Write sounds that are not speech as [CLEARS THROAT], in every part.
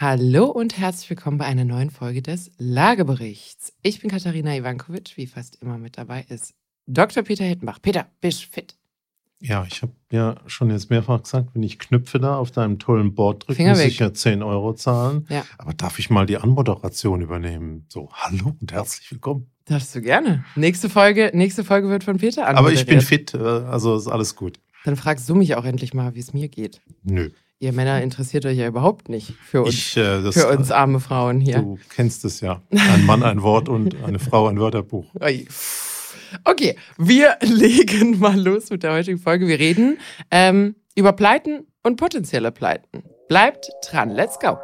Hallo und herzlich willkommen bei einer neuen Folge des Lageberichts. Ich bin Katharina Ivankovic, wie fast immer mit dabei ist Dr. Peter Hittenbach. Peter, bist fit? Ja, ich habe ja schon jetzt mehrfach gesagt, wenn ich Knöpfe da auf deinem tollen Board drücke, muss weg. ich ja 10 Euro zahlen. Ja. Aber darf ich mal die Anmoderation übernehmen? So, hallo und herzlich willkommen. Darfst du gerne. Nächste Folge, nächste Folge wird von Peter Aber ich bin fit, äh, also ist alles gut. Dann fragst du mich auch endlich mal, wie es mir geht. Nö. Ihr Männer interessiert euch ja überhaupt nicht für uns, Ich, äh, das, für uns arme Frauen hier. Du kennst es ja. Ein Mann ein Wort und eine Frau ein Wörterbuch. Okay, wir [LAUGHS] legen mal los mit der heutigen Folge. Wir reden ähm, über Pleiten und potenzielle Pleiten. Bleibt dran, let's go.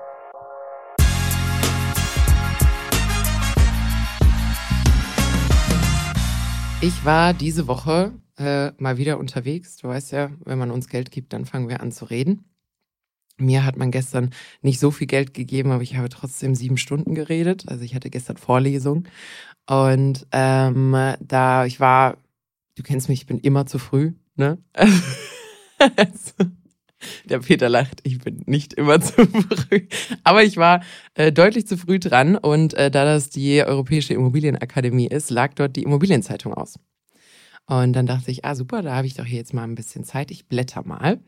Ich war diese Woche äh, mal wieder unterwegs. Du weißt ja, wenn man uns Geld gibt, dann fangen wir an zu reden. Mir hat man gestern nicht so viel Geld gegeben, aber ich habe trotzdem sieben Stunden geredet. Also ich hatte gestern Vorlesung und ähm, da ich war, du kennst mich, ich bin immer zu früh, ne? [LAUGHS] Der Peter lacht, ich bin nicht immer zu früh. Aber ich war äh, deutlich zu früh dran und äh, da das die Europäische Immobilienakademie ist, lag dort die Immobilienzeitung aus. Und dann dachte ich, ah super, da habe ich doch hier jetzt mal ein bisschen Zeit, ich blätter mal.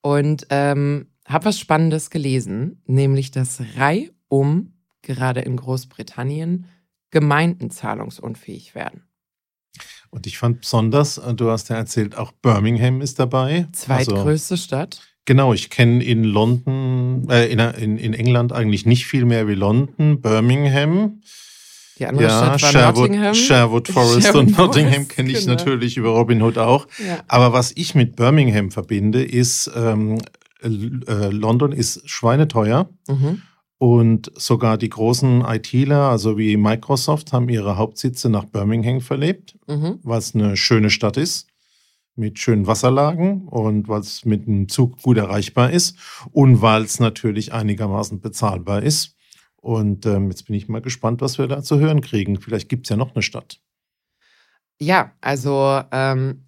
Und ähm, habe was Spannendes gelesen, nämlich dass reihum gerade in Großbritannien Gemeinden zahlungsunfähig werden. Und ich fand besonders, äh, du hast ja erzählt, auch Birmingham ist dabei. Also, Zweitgrößte Stadt. genau, ich kenne in London, äh, in, in, in England eigentlich nicht viel mehr wie London. Birmingham. Die andere Ja, Stadt war Sherwood, Nottingham. Sherwood Forest Sherwood und Nottingham kenne ich genau. natürlich über Robin Hood auch. Ja. Aber was ich mit Birmingham verbinde, ist, ähm, äh, London ist schweineteuer Mhm. und sogar die großen ITler, also wie Microsoft, haben ihre Hauptsitze nach Birmingham verlebt, Mhm. weil es eine schöne Stadt ist mit schönen Wasserlagen und weil es mit dem Zug gut erreichbar ist und weil es natürlich einigermaßen bezahlbar ist. Und ähm, jetzt bin ich mal gespannt, was wir da zu hören kriegen. Vielleicht gibt es ja noch eine Stadt. Ja, also ähm,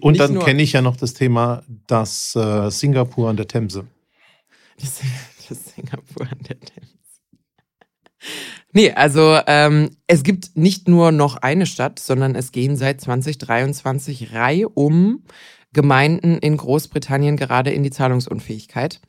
Und dann kenne ich ja noch das Thema, das äh, Singapur an der Themse. Das, das Singapur an der Themse. Nee, also ähm, es gibt nicht nur noch eine Stadt, sondern es gehen seit 2023 Reihe um Gemeinden in Großbritannien gerade in die Zahlungsunfähigkeit.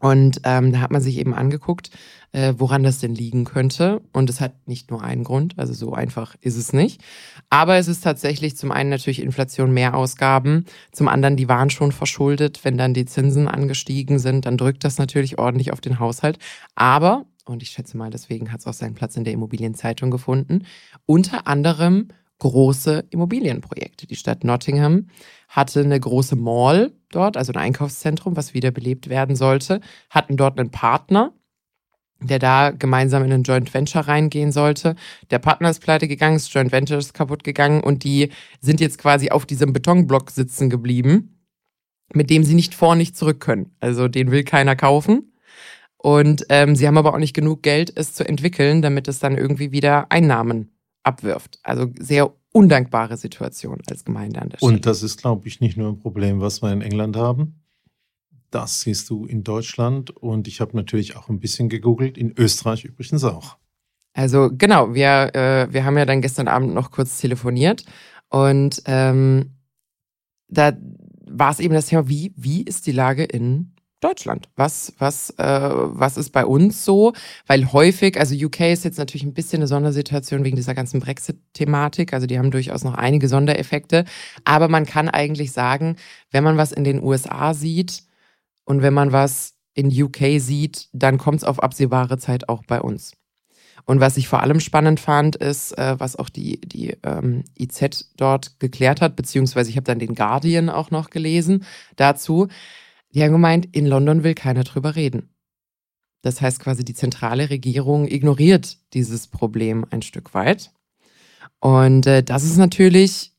Und ähm, da hat man sich eben angeguckt, äh, woran das denn liegen könnte. Und es hat nicht nur einen Grund, also so einfach ist es nicht. Aber es ist tatsächlich zum einen natürlich Inflation, Mehrausgaben, zum anderen, die waren schon verschuldet. Wenn dann die Zinsen angestiegen sind, dann drückt das natürlich ordentlich auf den Haushalt. Aber, und ich schätze mal, deswegen hat es auch seinen Platz in der Immobilienzeitung gefunden, unter anderem große Immobilienprojekte. Die Stadt Nottingham hatte eine große Mall dort, also ein Einkaufszentrum, was wiederbelebt werden sollte, hatten dort einen Partner, der da gemeinsam in ein Joint Venture reingehen sollte. Der Partner ist pleite gegangen, das Joint Venture ist kaputt gegangen und die sind jetzt quasi auf diesem Betonblock sitzen geblieben, mit dem sie nicht vor, nicht zurück können. Also den will keiner kaufen. Und ähm, sie haben aber auch nicht genug Geld, es zu entwickeln, damit es dann irgendwie wieder Einnahmen abwirft. Also sehr undankbare Situation als Gemeinde an der Stelle. Und das ist, glaube ich, nicht nur ein Problem, was wir in England haben. Das siehst du in Deutschland und ich habe natürlich auch ein bisschen gegoogelt, in Österreich übrigens auch. Also genau, wir, äh, wir haben ja dann gestern Abend noch kurz telefoniert und ähm, da war es eben das Thema, wie, wie ist die Lage in Deutschland? Was, was, äh, was ist bei uns so? Weil häufig, also UK ist jetzt natürlich ein bisschen eine Sondersituation wegen dieser ganzen Brexit-Thematik. Also die haben durchaus noch einige Sondereffekte. Aber man kann eigentlich sagen, wenn man was in den USA sieht und wenn man was in UK sieht, dann kommt es auf absehbare Zeit auch bei uns. Und was ich vor allem spannend fand, ist, äh, was auch die, die ähm, IZ dort geklärt hat, beziehungsweise ich habe dann den Guardian auch noch gelesen dazu. Die haben gemeint, in London will keiner drüber reden. Das heißt quasi, die zentrale Regierung ignoriert dieses Problem ein Stück weit. Und äh, das ist natürlich,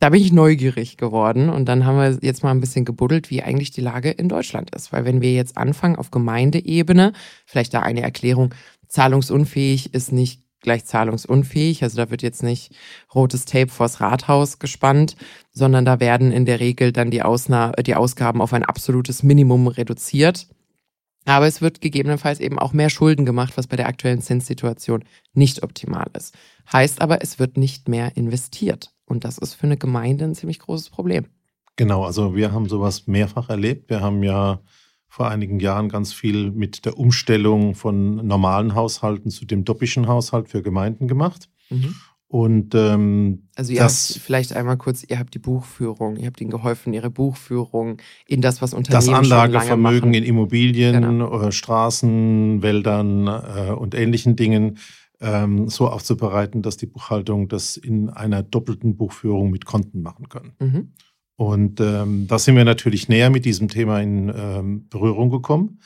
da bin ich neugierig geworden. Und dann haben wir jetzt mal ein bisschen gebuddelt, wie eigentlich die Lage in Deutschland ist. Weil wenn wir jetzt anfangen auf Gemeindeebene, vielleicht da eine Erklärung, zahlungsunfähig ist nicht gleich zahlungsunfähig. Also da wird jetzt nicht rotes Tape vors Rathaus gespannt, sondern da werden in der Regel dann die, Ausna die Ausgaben auf ein absolutes Minimum reduziert. Aber es wird gegebenenfalls eben auch mehr Schulden gemacht, was bei der aktuellen Zinssituation nicht optimal ist. Heißt aber, es wird nicht mehr investiert. Und das ist für eine Gemeinde ein ziemlich großes Problem. Genau, also wir haben sowas mehrfach erlebt. Wir haben ja vor einigen Jahren ganz viel mit der Umstellung von normalen Haushalten zu dem doppischen Haushalt für Gemeinden gemacht. Mhm. Und ähm, also ihr das, habt vielleicht einmal kurz, ihr habt die Buchführung, ihr habt ihnen geholfen, ihre Buchführung in das, was Unternehmen Das Anlagevermögen in Immobilien, genau. Straßen, Wäldern äh, und ähnlichen Dingen ähm, so aufzubereiten, dass die Buchhaltung das in einer doppelten Buchführung mit Konten machen kann. Mhm. Und ähm, da sind wir natürlich näher mit diesem Thema in ähm, Berührung gekommen.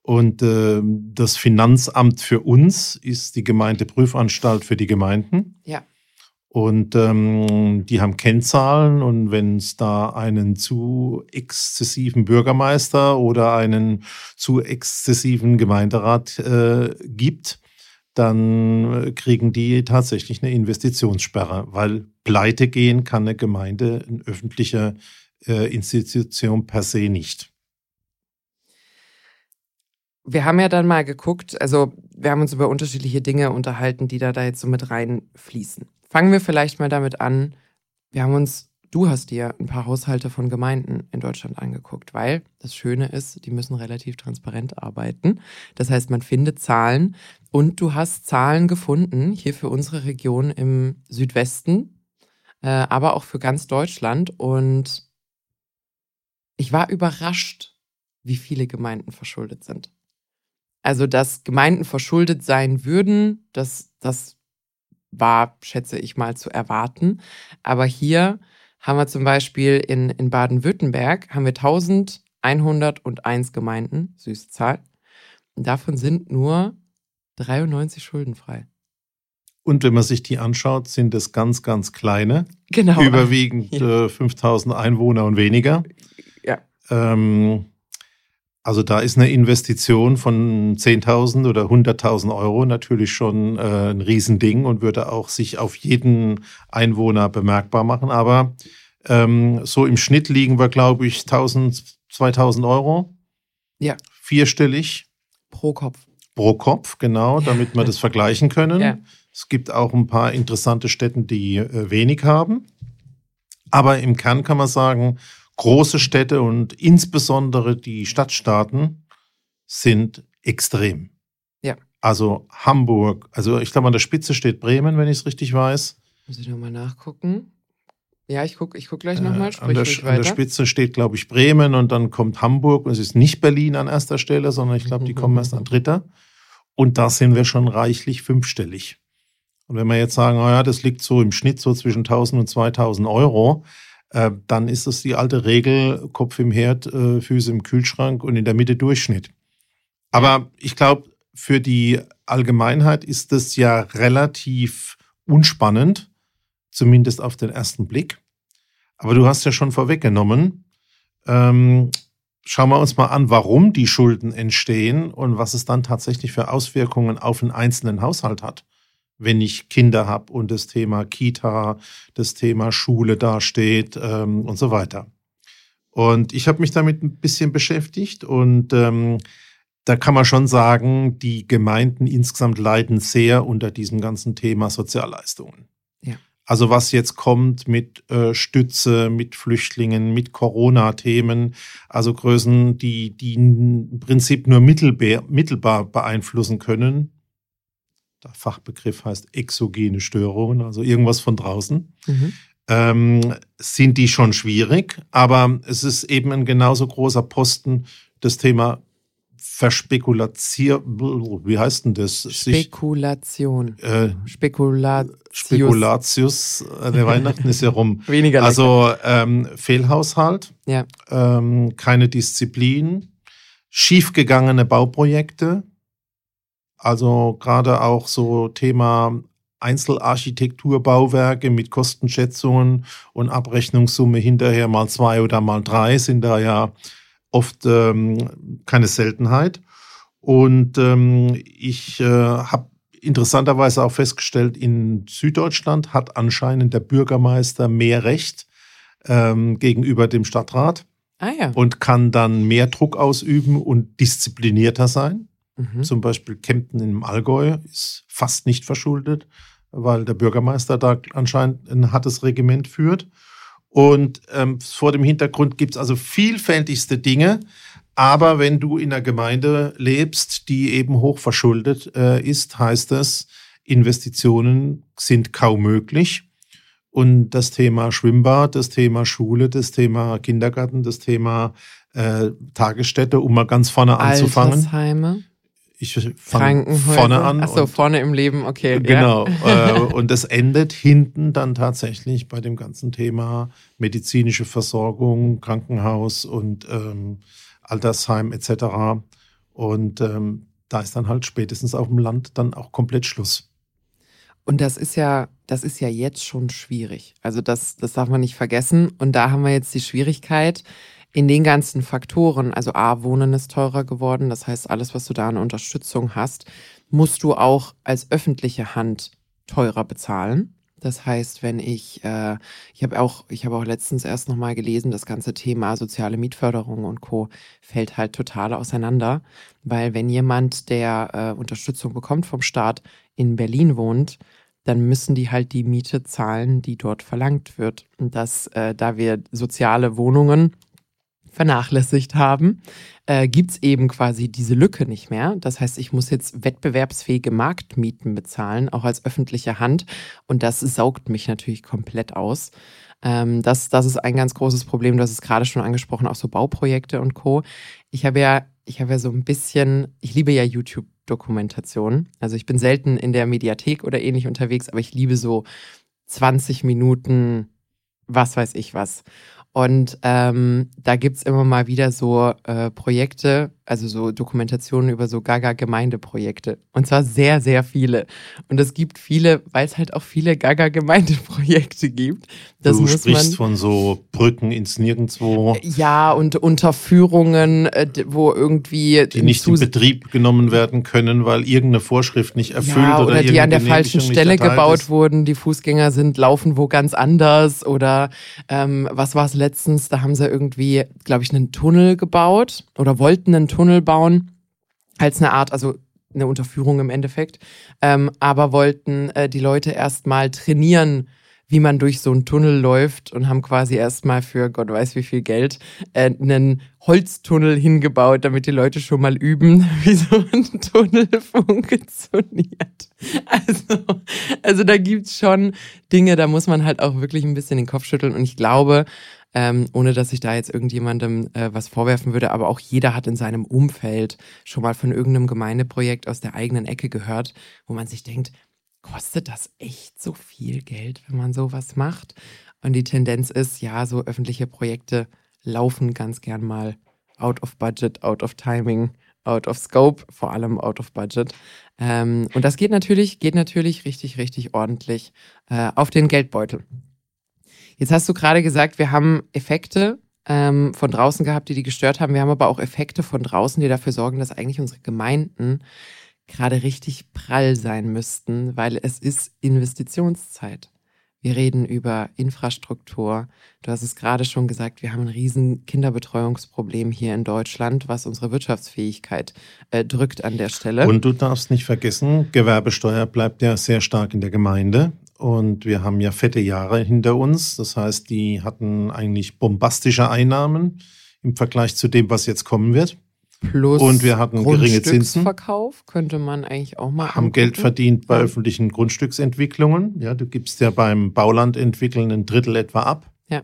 Und äh, das Finanzamt für uns ist die Gemeindeprüfanstalt für die Gemeinden. Ja. Und ähm, die haben Kennzahlen und wenn es da einen zu exzessiven Bürgermeister oder einen zu exzessiven Gemeinderat äh, gibt, dann kriegen die tatsächlich eine Investitionssperre, weil pleite gehen kann eine Gemeinde, eine öffentliche äh, Institution per se nicht wir haben ja dann mal geguckt, also wir haben uns über unterschiedliche Dinge unterhalten, die da, da jetzt so mit reinfließen. Fangen wir vielleicht mal damit an. Wir haben uns, du hast dir ein paar Haushalte von Gemeinden in Deutschland angeguckt, weil das Schöne ist, die müssen relativ transparent arbeiten. Das heißt, man findet Zahlen und du hast Zahlen gefunden hier für unsere Region im Südwesten, äh, aber auch für ganz Deutschland und ich war überrascht, wie viele Gemeinden verschuldet sind. Also, dass Gemeinden verschuldet sein würden, das, das war, schätze ich mal, zu erwarten. Aber hier haben wir zum Beispiel in, in Baden-Württemberg haben wir 1101 Gemeinden, süße Zahl. Davon sind nur 93 schuldenfrei. Und wenn man sich die anschaut, sind es ganz, ganz kleine. Genau. Überwiegend [LAUGHS] ja. äh, 5000 Einwohner und weniger. Ja. Ähm, also da ist eine Investition von 10.000 oder 100.000 Euro natürlich schon äh, ein Riesending und würde auch sich auf jeden Einwohner bemerkbar machen. Aber ähm, so im Schnitt liegen wir, glaube ich, 1.000, 2.000 Euro. Ja. Vierstellig. Pro Kopf. Pro Kopf, genau, damit wir das [LAUGHS] vergleichen können. Ja. Es gibt auch ein paar interessante Städte, die äh, wenig haben. Aber im Kern kann man sagen, große Städte und insbesondere die Stadtstaaten sind extrem. Ja. Also Hamburg, also ich glaube, an der Spitze steht Bremen, wenn ich es richtig weiß. Muss ich nochmal nachgucken. Ja, ich gucke ich guck gleich nochmal. Äh, an, der, an der Spitze steht, glaube ich, Bremen und dann kommt Hamburg und es ist nicht Berlin an erster Stelle, sondern ich glaube, die kommen erst an [LAUGHS] dritter. Und da sind wir schon reichlich fünfstellig. Und wenn wir jetzt sagen, oh ja, das liegt so im Schnitt so zwischen 1000 und 2000 Euro, äh, dann ist es die alte Regel, Kopf im Herd, äh, Füße im Kühlschrank und in der Mitte Durchschnitt. Aber ich glaube, für die Allgemeinheit ist das ja relativ unspannend, zumindest auf den ersten Blick. Aber du hast ja schon vorweggenommen, ähm, schauen wir uns mal an, warum die Schulden entstehen und was es dann tatsächlich für Auswirkungen auf einen einzelnen Haushalt hat wenn ich Kinder habe und das Thema Kita, das Thema Schule dasteht ähm, und so weiter. Und ich habe mich damit ein bisschen beschäftigt und ähm, da kann man schon sagen, die Gemeinden insgesamt leiden sehr unter diesem ganzen Thema Sozialleistungen. Also was jetzt kommt mit äh, Stütze, mit Flüchtlingen, mit Corona-Themen, also Größen, die, die im Prinzip nur mittelbar, mittelbar beeinflussen können, der Fachbegriff heißt exogene Störungen, also irgendwas von draußen, mhm. ähm, sind die schon schwierig. Aber es ist eben ein genauso großer Posten, das Thema Verspekulation, wie heißt denn das? Spekulation. Sich, äh, Spekulatius. Spekulatius, der Weihnachten ist ja rum. [LAUGHS] Weniger lecker. Also ähm, Fehlhaushalt, ja. ähm, keine Disziplin, schiefgegangene Bauprojekte, also gerade auch so Thema Einzelarchitekturbauwerke mit Kostenschätzungen und Abrechnungssumme hinterher mal zwei oder mal drei sind da ja oft ähm, keine Seltenheit. Und ähm, ich äh, habe interessanterweise auch festgestellt, in Süddeutschland hat anscheinend der Bürgermeister mehr Recht ähm, gegenüber dem Stadtrat Ah ja. und kann dann mehr Druck ausüben und disziplinierter sein. Mhm. Zum Beispiel Kempten im Allgäu ist fast nicht verschuldet, weil der Bürgermeister da anscheinend ein hartes Regiment führt. Und ähm, vor dem Hintergrund gibt es also vielfältigste Dinge. Aber wenn du in einer Gemeinde lebst, die eben hoch verschuldet äh, ist, heißt das, Investitionen sind kaum möglich. Und das Thema Schwimmbad, das Thema Schule, das Thema Kindergarten, das Thema äh, Tagesstätte, um mal ganz vorne anzufangen. Altersheime, Ich fange vorne an. Achso, vorne im Leben, okay. Genau. Ja. [LAUGHS] äh, und das endet hinten dann tatsächlich bei dem ganzen Thema medizinische Versorgung, Krankenhaus und ähm, Altersheim etc. Und ähm, da ist dann halt spätestens auf dem Land dann auch komplett Schluss. Und das ist ja, das ist ja jetzt schon schwierig. Also das, das darf man nicht vergessen. Und da haben wir jetzt die Schwierigkeit in den ganzen Faktoren. Also A, Wohnen ist teurer geworden. Das heißt, alles, was du da an Unterstützung hast, musst du auch als öffentliche Hand teurer bezahlen. Das heißt, wenn ich, äh, ich habe auch, ich habe auch letztens erst nochmal gelesen, das ganze Thema soziale Mietförderung und Co. fällt halt total auseinander, weil wenn jemand, der äh, Unterstützung bekommt vom Staat, in Berlin wohnt, dann müssen die halt die Miete zahlen, die dort verlangt wird. Und das, äh, da wir soziale Wohnungen vernachlässigt haben, äh, gibt's eben quasi diese Lücke nicht mehr. Das heißt, ich muss jetzt wettbewerbsfähige Marktmieten bezahlen, auch als öffentliche Hand. Und das saugt mich natürlich komplett aus. Ähm, das, das ist ein ganz großes Problem. Hast es gerade schon angesprochen, auch so Bauprojekte und Co. Ich habe ja, ich habe ja so ein bisschen, ich liebe ja YouTube-Dokumentationen. Also ich bin selten in der Mediathek oder ähnlich unterwegs, aber ich liebe so 20 Minuten, was weiß ich was. Und ähm, da gibt's immer mal wieder so äh, Projekte, also so Dokumentationen über so Gaga-Gemeindeprojekte. Und zwar sehr, sehr viele. Und es gibt viele, weil es halt auch viele Gaga-Gemeindeprojekte gibt. Das du sprichst von so Brücken ins Nirgendwo, Ja, und Unterführungen, äh, wo irgendwie die nicht in Zus- Betrieb genommen werden können, weil irgendeine Vorschrift nicht erfüllt ja, oder, oder die an der falschen Stelle gebaut ist. wurden. Die Fußgänger sind, laufen wo ganz anders. Oder ähm, was war es letztens? Da haben sie irgendwie, glaube ich, einen Tunnel gebaut oder wollten einen Tunnel bauen. Als eine Art, also eine Unterführung im Endeffekt. Ähm, aber wollten äh, die Leute erstmal trainieren, wie man durch so einen Tunnel läuft und haben quasi erstmal für Gott weiß wie viel Geld äh, einen Holztunnel hingebaut, damit die Leute schon mal üben, [LAUGHS] wie so ein Tunnel [LAUGHS] funktioniert. Also, also da gibt's schon Dinge, da muss man halt auch wirklich ein bisschen den Kopf schütteln. Und ich glaube, ähm, ohne dass ich da jetzt irgendjemandem äh, was vorwerfen würde, aber auch jeder hat in seinem Umfeld schon mal von irgendeinem Gemeindeprojekt aus der eigenen Ecke gehört, wo man sich denkt, kostet das echt so viel Geld, wenn man sowas macht? Und die Tendenz ist, ja, so öffentliche Projekte laufen ganz gern mal out of budget, out of timing, out of scope, vor allem out of budget. Ähm, und das geht natürlich, geht natürlich richtig, richtig ordentlich äh, auf den Geldbeutel. Jetzt hast du gerade gesagt, wir haben Effekte ähm, von draußen gehabt, die die gestört haben. Wir haben aber auch Effekte von draußen, die dafür sorgen, dass eigentlich unsere Gemeinden gerade richtig prall sein müssten, weil es ist Investitionszeit. Wir reden über Infrastruktur. Du hast es gerade schon gesagt, wir haben ein riesen Kinderbetreuungsproblem hier in Deutschland, was unsere Wirtschaftsfähigkeit äh, drückt an der Stelle. Und du darfst nicht vergessen, Gewerbesteuer bleibt ja sehr stark in der Gemeinde. Und wir haben ja fette Jahre hinter uns. Das heißt, die hatten eigentlich bombastische Einnahmen im Vergleich zu dem, was jetzt kommen wird. Plus und wir hatten geringe Zinsen. Grundstücksverkauf könnte man eigentlich auch mal Haben Geld angucken. verdient bei Ja. öffentlichen Grundstücksentwicklungen. Ja, du gibst ja beim Bauland entwickeln ein Drittel etwa ab. Ja.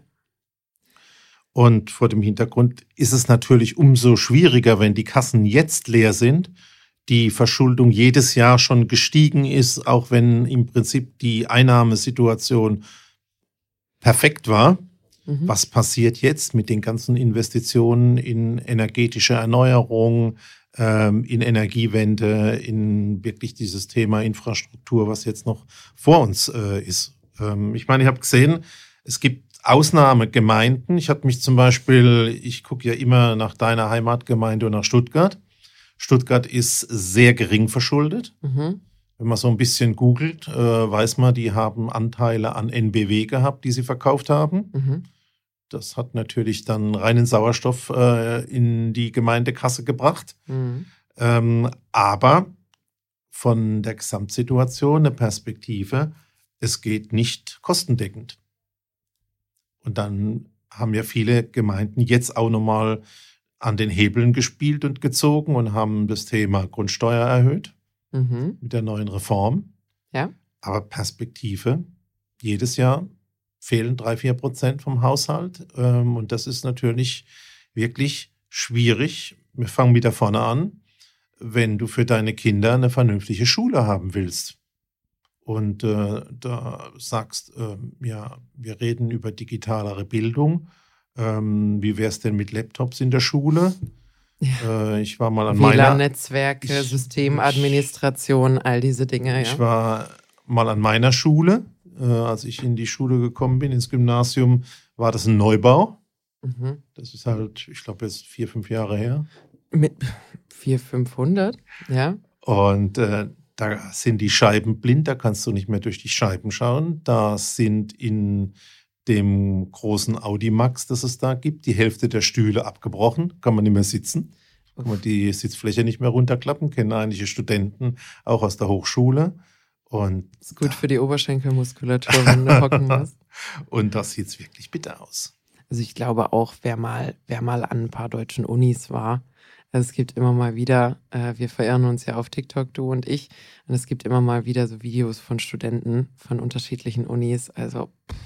Und vor dem Hintergrund ist es natürlich umso schwieriger, wenn die Kassen jetzt leer sind, die Verschuldung jedes Jahr schon gestiegen ist, auch wenn im Prinzip die Einnahmesituation perfekt war. Mhm. Was passiert jetzt mit den ganzen Investitionen in energetische Erneuerung, ähm, in Energiewende, in wirklich dieses Thema Infrastruktur, was jetzt noch vor uns äh, ist? Ähm, ich meine, ich habe gesehen, es gibt Ausnahmegemeinden. Ich hatte mich zum Beispiel, ich gucke ja immer nach deiner Heimatgemeinde und nach Stuttgart. Stuttgart ist sehr gering verschuldet. Mhm. Wenn man so ein bisschen googelt, äh, weiß man, die haben Anteile an NBW gehabt, die sie verkauft haben. Mhm. Das hat natürlich dann reinen Sauerstoff äh, in die Gemeindekasse gebracht. Mhm. Ähm, aber von der Gesamtsituation eine Perspektive, es geht nicht kostendeckend. Und dann haben ja viele Gemeinden jetzt auch nochmal an den Hebeln gespielt und gezogen und haben das Thema Grundsteuer erhöht Mhm. mit der neuen Reform. Ja. Aber Perspektive, jedes Jahr fehlen drei, vier Prozent vom Haushalt. Ähm, und das ist natürlich wirklich schwierig. Wir fangen wieder vorne an. Wenn du für deine Kinder eine vernünftige Schule haben willst und äh, da sagst, ähm, ja, wir reden über digitalere Bildung. Ähm, wie wäre es denn mit Laptops in der Schule? Äh, ich war mal an meiner, WLAN-Netzwerke, Systemadministration, all diese Dinge, Ich ja. war mal an meiner Schule. Äh, als ich in die Schule gekommen bin, ins Gymnasium, war das ein Neubau. Mhm. Das ist halt, ich glaube, jetzt vier, fünf Jahre her. Mit 400, 500, ja. Und äh, da sind die Scheiben blind, da kannst du nicht mehr durch die Scheiben schauen. Da sind in dem großen Audi Max, das es da gibt, die Hälfte der Stühle abgebrochen, kann man nicht mehr sitzen. Kann man die Sitzfläche nicht mehr runterklappen, kennen einige Studenten auch aus der Hochschule. Und, Ist gut für die Oberschenkelmuskulatur, wenn du [LAUGHS] hocken musst. und das sieht wirklich bitter aus. Also ich glaube auch, wer mal, wer mal an ein paar deutschen Unis war, also es gibt immer mal wieder, äh, wir verirren uns ja auf TikTok, du und ich, und es gibt immer mal wieder so Videos von Studenten von unterschiedlichen Unis, also pff,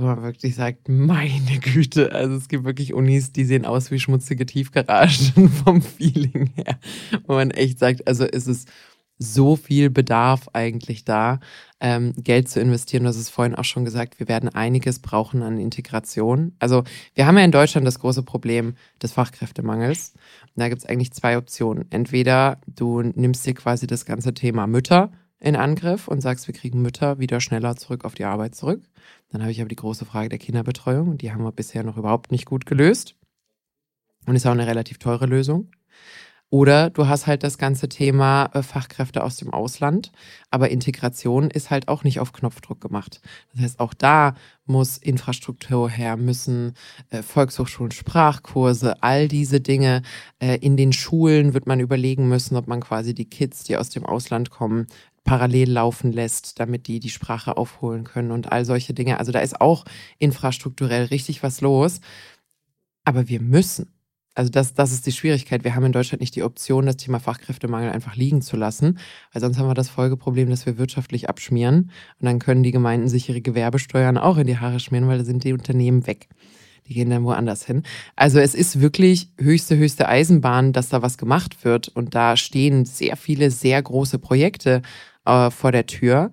wo man wirklich sagt, meine Güte, also es gibt wirklich Unis, die sehen aus wie schmutzige Tiefgaragen [LAUGHS] vom Feeling her, wo man echt sagt, also ist es so viel Bedarf eigentlich da, ähm, Geld zu investieren. Hast es vorhin auch schon gesagt, wir werden einiges brauchen an Integration. Also wir haben ja in Deutschland das große Problem des Fachkräftemangels. Und da gibt es eigentlich zwei Optionen. Entweder du nimmst dir quasi das ganze Thema Mütter in Angriff und sagst, wir kriegen Mütter wieder schneller zurück auf die Arbeit zurück. Dann habe ich aber die große Frage der Kinderbetreuung und die haben wir bisher noch überhaupt nicht gut gelöst. Und ist auch eine relativ teure Lösung. Oder du hast halt das ganze Thema äh, Fachkräfte aus dem Ausland, aber Integration ist halt auch nicht auf Knopfdruck gemacht. Das heißt, auch da muss Infrastruktur her, müssen äh, Volkshochschulen, Sprachkurse, all diese Dinge. Äh, in den Schulen wird man überlegen müssen, ob man quasi die Kids, die aus dem Ausland kommen, parallel laufen lässt, damit die die Sprache aufholen können und all solche Dinge. Also da ist auch infrastrukturell richtig was los. Aber wir müssen. Also das, das ist die Schwierigkeit. Wir haben in Deutschland nicht die Option, das Thema Fachkräftemangel einfach liegen zu lassen, weil sonst haben wir das Folgeproblem, dass wir wirtschaftlich abschmieren und dann können die Gemeinden sich ihre Gewerbesteuern auch in die Haare schmieren, weil da sind die Unternehmen weg. Die gehen dann woanders hin. Also es ist wirklich höchste, höchste Eisenbahn, dass da was gemacht wird und da stehen sehr viele, sehr große Projekte äh, vor der Tür,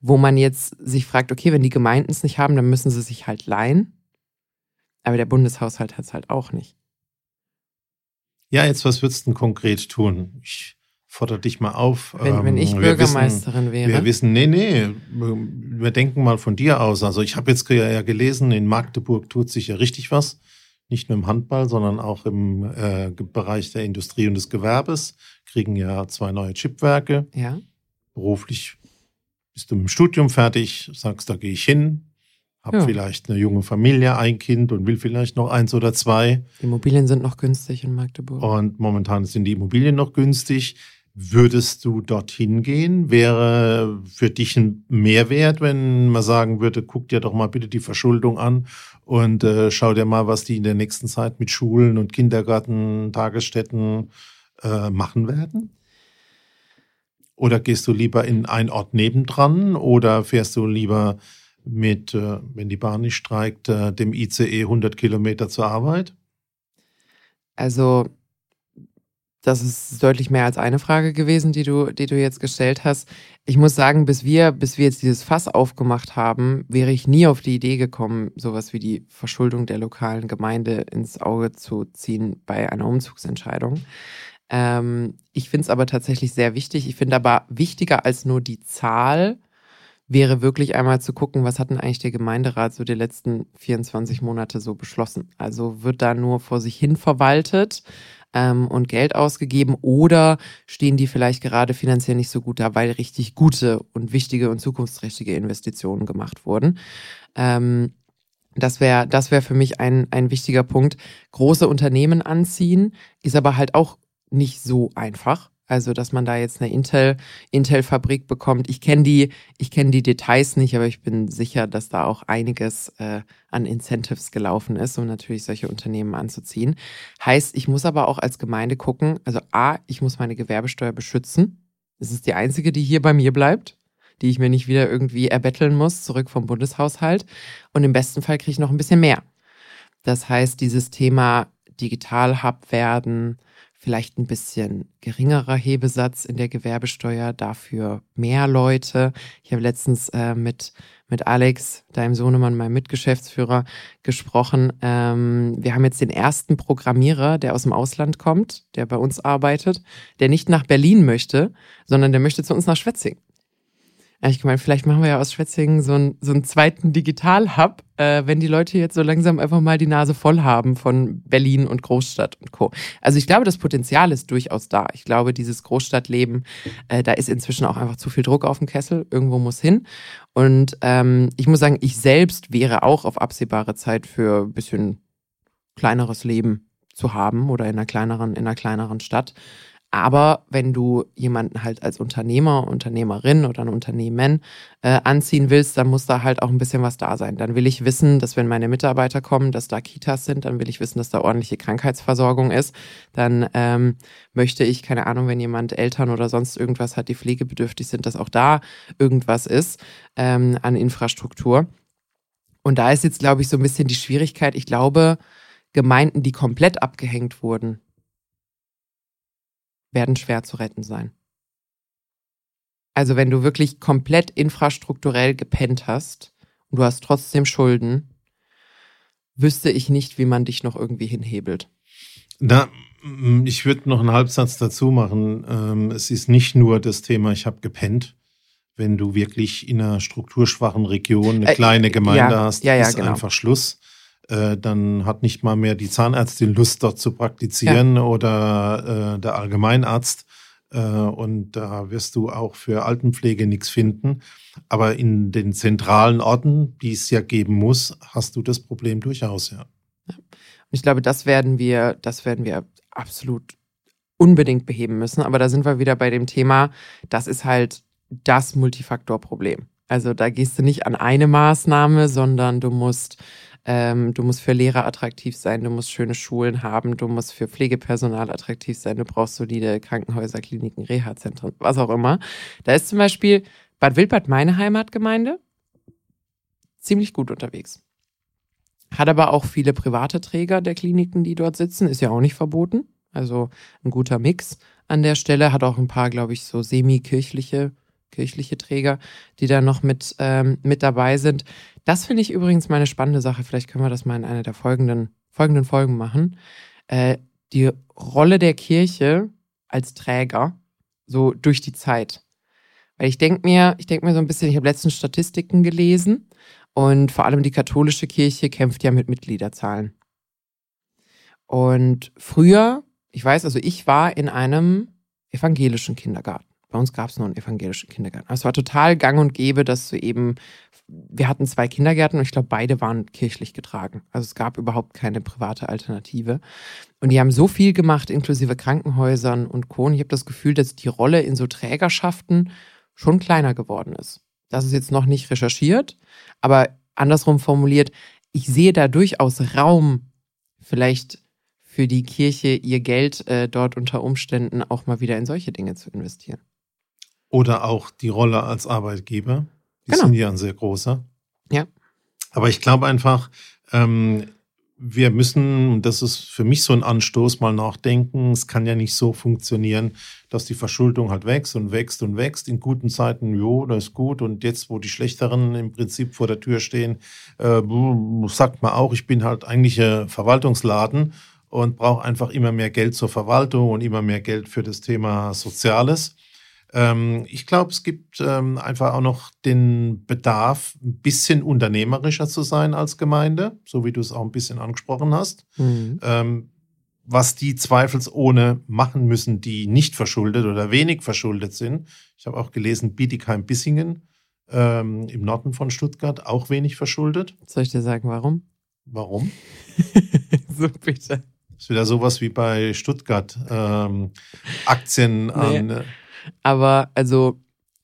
wo man jetzt sich fragt, okay, wenn die Gemeinden es nicht haben, dann müssen sie sich halt leihen. Aber der Bundeshaushalt hat es halt auch nicht. Ja, jetzt, was würdest du denn konkret tun? Ich fordere dich mal auf. Wenn, wenn ich Ähm, Bürgermeisterin Wissen, wäre. wir wissen, nee, nee, wir denken mal von dir aus. Also ich habe jetzt ja gelesen, in Magdeburg tut sich ja richtig was. Nicht nur im Handball, sondern auch im äh, Bereich der Industrie und des Gewerbes. Kriegen ja zwei neue Chipwerke. ja. Beruflich bist du mit dem Studium fertig, sagst, da gehe ich hin. Hab Ja. vielleicht eine junge Familie, ein Kind und will vielleicht noch eins oder zwei. Die Immobilien sind noch günstig in Magdeburg. Und momentan sind die Immobilien noch günstig. Würdest du dorthin gehen? Wäre für dich ein Mehrwert, wenn man sagen würde, guck dir doch mal bitte die Verschuldung an und äh, schau dir mal, was die in der nächsten Zeit mit Schulen und Kindergarten, Tagesstätten äh, machen werden? Oder gehst du lieber in einen Ort nebendran oder fährst du lieber mit, äh, wenn die Bahn nicht streikt, äh, dem ICE 100 Kilometer zur Arbeit? Also, das ist deutlich mehr als eine Frage gewesen, die du, die du jetzt gestellt hast. Ich muss sagen, bis wir, bis wir jetzt dieses Fass aufgemacht haben, wäre ich nie auf die Idee gekommen, sowas wie die Verschuldung der lokalen Gemeinde ins Auge zu ziehen bei einer Umzugsentscheidung. Ähm, ich finde es aber tatsächlich sehr wichtig. Ich finde aber wichtiger als nur die Zahl wäre wirklich einmal zu gucken, was hat denn eigentlich der Gemeinderat so die letzten 24 Monate so beschlossen. Also wird da nur vor sich hin verwaltet ähm, und Geld ausgegeben oder stehen die vielleicht gerade finanziell nicht so gut da, weil richtig gute und wichtige und zukunftsträchtige Investitionen gemacht wurden. Ähm, Das wäre das wäre für mich ein, ein wichtiger Punkt. Große Unternehmen anziehen ist aber halt auch nicht so einfach. Also, dass man da jetzt eine Intel, Intel-Fabrik bekommt. Ich kenne die, ich kenne die Details nicht, aber ich bin sicher, dass da auch einiges äh, an Incentives gelaufen ist, um natürlich solche Unternehmen anzuziehen. Heißt, ich muss aber auch als Gemeinde gucken, also A, ich muss meine Gewerbesteuer beschützen. Das ist die einzige, die hier bei mir bleibt, die ich mir nicht wieder irgendwie erbetteln muss, zurück vom Bundeshaushalt. Und im besten Fall kriege ich noch ein bisschen mehr. Das heißt, dieses Thema Digital-Hub werden, vielleicht ein bisschen geringerer Hebesatz in der Gewerbesteuer, dafür mehr Leute. Ich habe letztens äh, mit, mit Alex, deinem Sohnemann, meinem Mitgeschäftsführer, gesprochen. Ähm, wir haben jetzt den ersten Programmierer, der aus dem Ausland kommt, der bei uns arbeitet, der nicht nach Berlin möchte, sondern der möchte zu uns nach Schwetzing habe ich gemeint, vielleicht machen wir ja aus Schwetzingen so, ein, so einen zweiten Digital-Hub, äh, wenn die Leute jetzt so langsam einfach mal die Nase voll haben von Berlin und Großstadt und Co. Also ich glaube, das Potenzial ist durchaus da. Ich glaube, dieses Großstadtleben, äh, da ist inzwischen auch einfach zu viel Druck auf dem Kessel. Irgendwo muss hin. Und ähm, ich muss sagen, ich selbst wäre auch auf absehbare Zeit für ein bisschen kleineres Leben zu haben oder in einer kleineren, in einer kleineren Stadt. Aber wenn du jemanden halt als Unternehmer, Unternehmerin oder ein Unternehmen äh, anziehen willst, dann muss da halt auch ein bisschen was da sein. Dann will ich wissen, dass wenn meine Mitarbeiter kommen, dass da Kitas sind, dann will ich wissen, dass da ordentliche Krankheitsversorgung ist. Dann ähm, möchte ich, keine Ahnung, wenn jemand Eltern oder sonst irgendwas hat, die pflegebedürftig sind, dass auch da irgendwas ist ähm, an Infrastruktur. Und da ist jetzt, glaube ich, so ein bisschen die Schwierigkeit. Ich glaube, Gemeinden, die komplett abgehängt wurden, werden schwer zu retten sein. Also wenn du wirklich komplett infrastrukturell gepennt hast und du hast trotzdem Schulden, wüsste ich nicht, wie man dich noch irgendwie hinhebelt. Da, mm, ich würde noch einen Halbsatz dazu machen. Ähm, es ist nicht nur das Thema, ich habe gepennt. Wenn du wirklich in einer strukturschwachen Region eine äh, kleine Gemeinde ja, hast, ja, ja, ist genau. einfach Schluss. Äh, dann hat nicht mal mehr die Zahnärztin Lust, dort zu praktizieren ja. oder äh, der Allgemeinarzt. Äh, und da wirst du auch für Altenpflege nichts finden. Aber in den zentralen Orten, die es ja geben muss, hast du das Problem durchaus, ja. Und ich glaube, das werden wir, das werden wir absolut unbedingt beheben müssen. Aber da sind wir wieder bei dem Thema, das ist halt das Multifaktorproblem. Also da gehst du nicht an eine Maßnahme, sondern du musst ähm, du musst für Lehrer attraktiv sein, du musst schöne Schulen haben, du musst für Pflegepersonal attraktiv sein, du brauchst solide Krankenhäuser, Kliniken, Reha-Zentren, was auch immer. Da ist zum Beispiel Bad Wildbad meine Heimatgemeinde ziemlich gut unterwegs. Hat aber auch viele private Träger der Kliniken, die dort sitzen, ist ja auch nicht verboten. Also ein guter Mix an der Stelle. Hat auch ein paar, glaube ich, so semi-kirchliche kirchliche Träger, die da noch mit, ähm, mit dabei sind. Das finde ich übrigens mal eine spannende Sache. Vielleicht können wir das mal in einer der folgenden, folgenden Folgen machen. Äh, die Rolle der Kirche als Träger, so durch die Zeit. Weil ich denke mir, ich denke mir so ein bisschen, ich habe letztens Statistiken gelesen und vor allem die katholische Kirche kämpft ja mit Mitgliederzahlen. Und früher, ich weiß, also ich war in einem evangelischen Kindergarten. Bei uns gab es nur einen evangelischen Kindergarten. Also es war total gang und gäbe, dass du eben, wir hatten zwei Kindergärten und ich glaube, beide waren kirchlich getragen. Also es gab überhaupt keine private Alternative. Und die haben so viel gemacht, inklusive Krankenhäusern und Co. Und ich habe das Gefühl, dass die Rolle in so Trägerschaften schon kleiner geworden ist. Das ist jetzt noch nicht recherchiert, aber andersrum formuliert, ich sehe da durchaus Raum, vielleicht für die Kirche ihr Geld äh, dort unter Umständen auch mal wieder in solche Dinge zu investieren. Oder auch die Rolle als Arbeitgeber. Die genau. sind ja ein sehr großer. Ja. Aber ich glaube einfach, ähm, wir müssen, das ist für mich so ein Anstoß, mal nachdenken. Es kann ja nicht so funktionieren, dass die Verschuldung halt wächst und wächst und wächst. In guten Zeiten, jo, das ist gut. Und jetzt, wo die Schlechteren im Prinzip vor der Tür stehen, äh, sagt man auch, ich bin halt eigentlich ein Verwaltungsladen und brauche einfach immer mehr Geld zur Verwaltung und immer mehr Geld für das Thema Soziales. Ähm, ich glaube, es gibt ähm, einfach auch noch den Bedarf, ein bisschen unternehmerischer zu sein als Gemeinde, so wie du es auch ein bisschen angesprochen hast. Mhm. Ähm, was die zweifelsohne machen müssen, die nicht verschuldet oder wenig verschuldet sind. Ich habe auch gelesen, Bietigheim-Bissingen im Norden von Stuttgart, auch wenig verschuldet. Soll ich dir sagen, warum? Warum? [LAUGHS] so bitte. Das ist wieder sowas wie bei Stuttgart. Ähm, Aktien nee. an. Aber also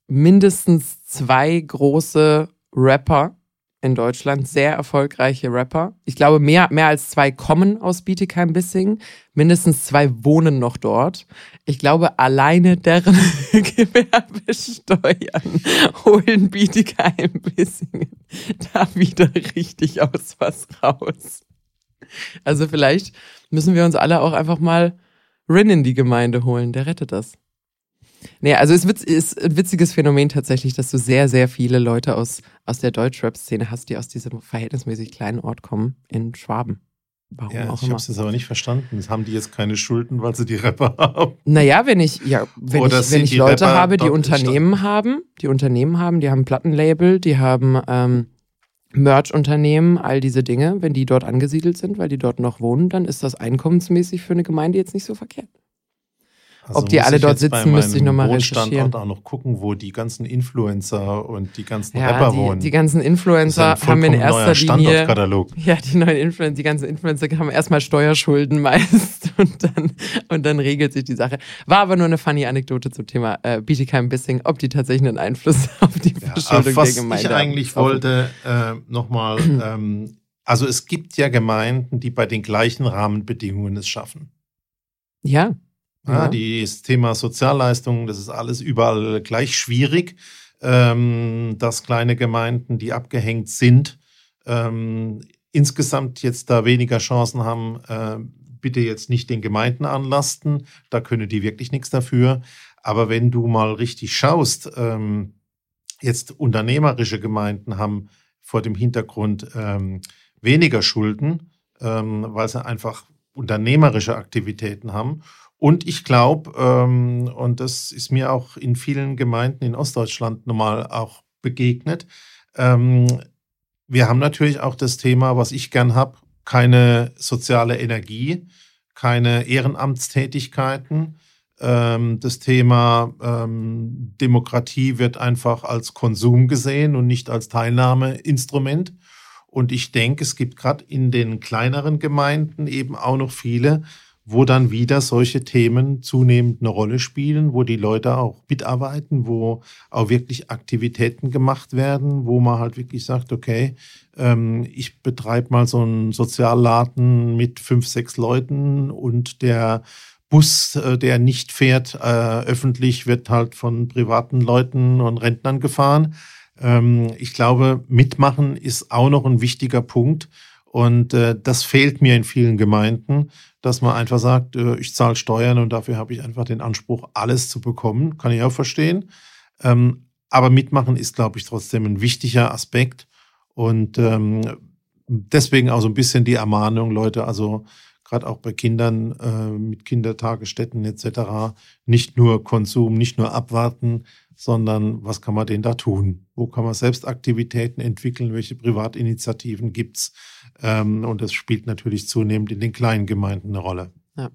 mindestens zwei große Rapper in Deutschland, sehr erfolgreiche Rapper. Ich glaube, mehr, mehr als zwei kommen aus Bietigheim-Bissingen. Mindestens zwei wohnen noch dort. Ich glaube, alleine deren [LAUGHS] Gewerbesteuern holen Bietigheim-Bissingen da wieder richtig aus was raus. Also vielleicht müssen wir uns alle auch einfach mal Rin in die Gemeinde holen. Der rettet das. Nee, also es ist ein witziges Phänomen tatsächlich, dass du sehr, sehr viele Leute aus, aus der Deutschrap-Szene hast, die aus diesem verhältnismäßig kleinen Ort kommen, in Schwaben. Warum ja, auch ich habe es aber nicht verstanden. Haben die jetzt keine Schulden, weil sie die Rapper haben? Naja, wenn ich, ja, wenn ich, wenn ich Leute Rapper habe, die Unternehmen haben, die Unternehmen haben, die haben Plattenlabel, die haben ähm, Merch-Unternehmen, all diese Dinge, wenn die dort angesiedelt sind, weil die dort noch wohnen, dann ist das einkommensmäßig für eine Gemeinde jetzt nicht so verkehrt. Also Ob die alle dort sitzen, müsste ich nochmal recherchieren. auch noch gucken, wo die ganzen Influencer und die ganzen ja, Rapper die, wohnen. Die ganzen Influencer haben in erster Linie. Ja, die neuen Influencer, die ganzen Influencer haben erstmal Steuerschulden meist [LAUGHS] und dann, und dann regelt sich die Sache. War aber nur eine funny Anekdote zum Thema äh, Bietigheim Bissing, ob die tatsächlich einen Einfluss [LAUGHS] auf die Verschuldung ja, der Gemeinde haben. Was ich eigentlich wollte, äh, nochmal, [CLEARS THROAT] ähm, also es gibt ja Gemeinden, die bei den gleichen Rahmenbedingungen es schaffen. Ja. Ja. Ja, das Thema Sozialleistungen, das ist alles überall gleich schwierig, ähm, dass kleine Gemeinden, die abgehängt sind, ähm, insgesamt jetzt da weniger Chancen haben, äh, bitte jetzt nicht den Gemeinden anlasten, da können die wirklich nichts dafür. Aber wenn du mal richtig schaust, ähm, jetzt unternehmerische Gemeinden haben vor dem Hintergrund ähm, weniger Schulden, ähm, weil sie einfach unternehmerische Aktivitäten haben und ich glaube, ähm, und das ist mir auch in vielen Gemeinden in Ostdeutschland nochmal auch begegnet, ähm, wir haben natürlich auch das Thema, was ich gern habe, keine soziale Energie, keine Ehrenamtstätigkeiten. Ähm, das Thema ähm, Demokratie wird einfach als Konsum gesehen und nicht als Teilnahmeinstrument. Und ich denke, es gibt gerade in den kleineren Gemeinden eben auch noch viele, wo dann wieder solche Themen zunehmend eine Rolle spielen, wo die Leute auch mitarbeiten, wo auch wirklich Aktivitäten gemacht werden, wo man halt wirklich sagt, okay, ähm, ich betreibe mal so einen Sozialladen mit fünf, sechs Leuten und der Bus, äh, der nicht fährt, äh, öffentlich wird halt von privaten Leuten und Rentnern gefahren. Ähm, ich glaube, mitmachen ist auch noch ein wichtiger Punkt. Und äh, das fehlt mir in vielen Gemeinden, dass man einfach sagt, äh, ich zahle Steuern und dafür habe ich einfach den Anspruch, alles zu bekommen. Kann ich auch verstehen. Ähm, aber mitmachen ist, glaube ich, trotzdem ein wichtiger Aspekt. Und ähm, deswegen auch so ein bisschen die Ermahnung, Leute, also gerade auch bei Kindern äh, mit Kindertagesstätten etc., nicht nur Konsum, nicht nur abwarten, sondern was kann man denn da tun? Wo kann man selbst Aktivitäten entwickeln? Welche Privatinitiativen gibt's? Ähm, und das spielt natürlich zunehmend in den kleinen Gemeinden eine Rolle. Ja.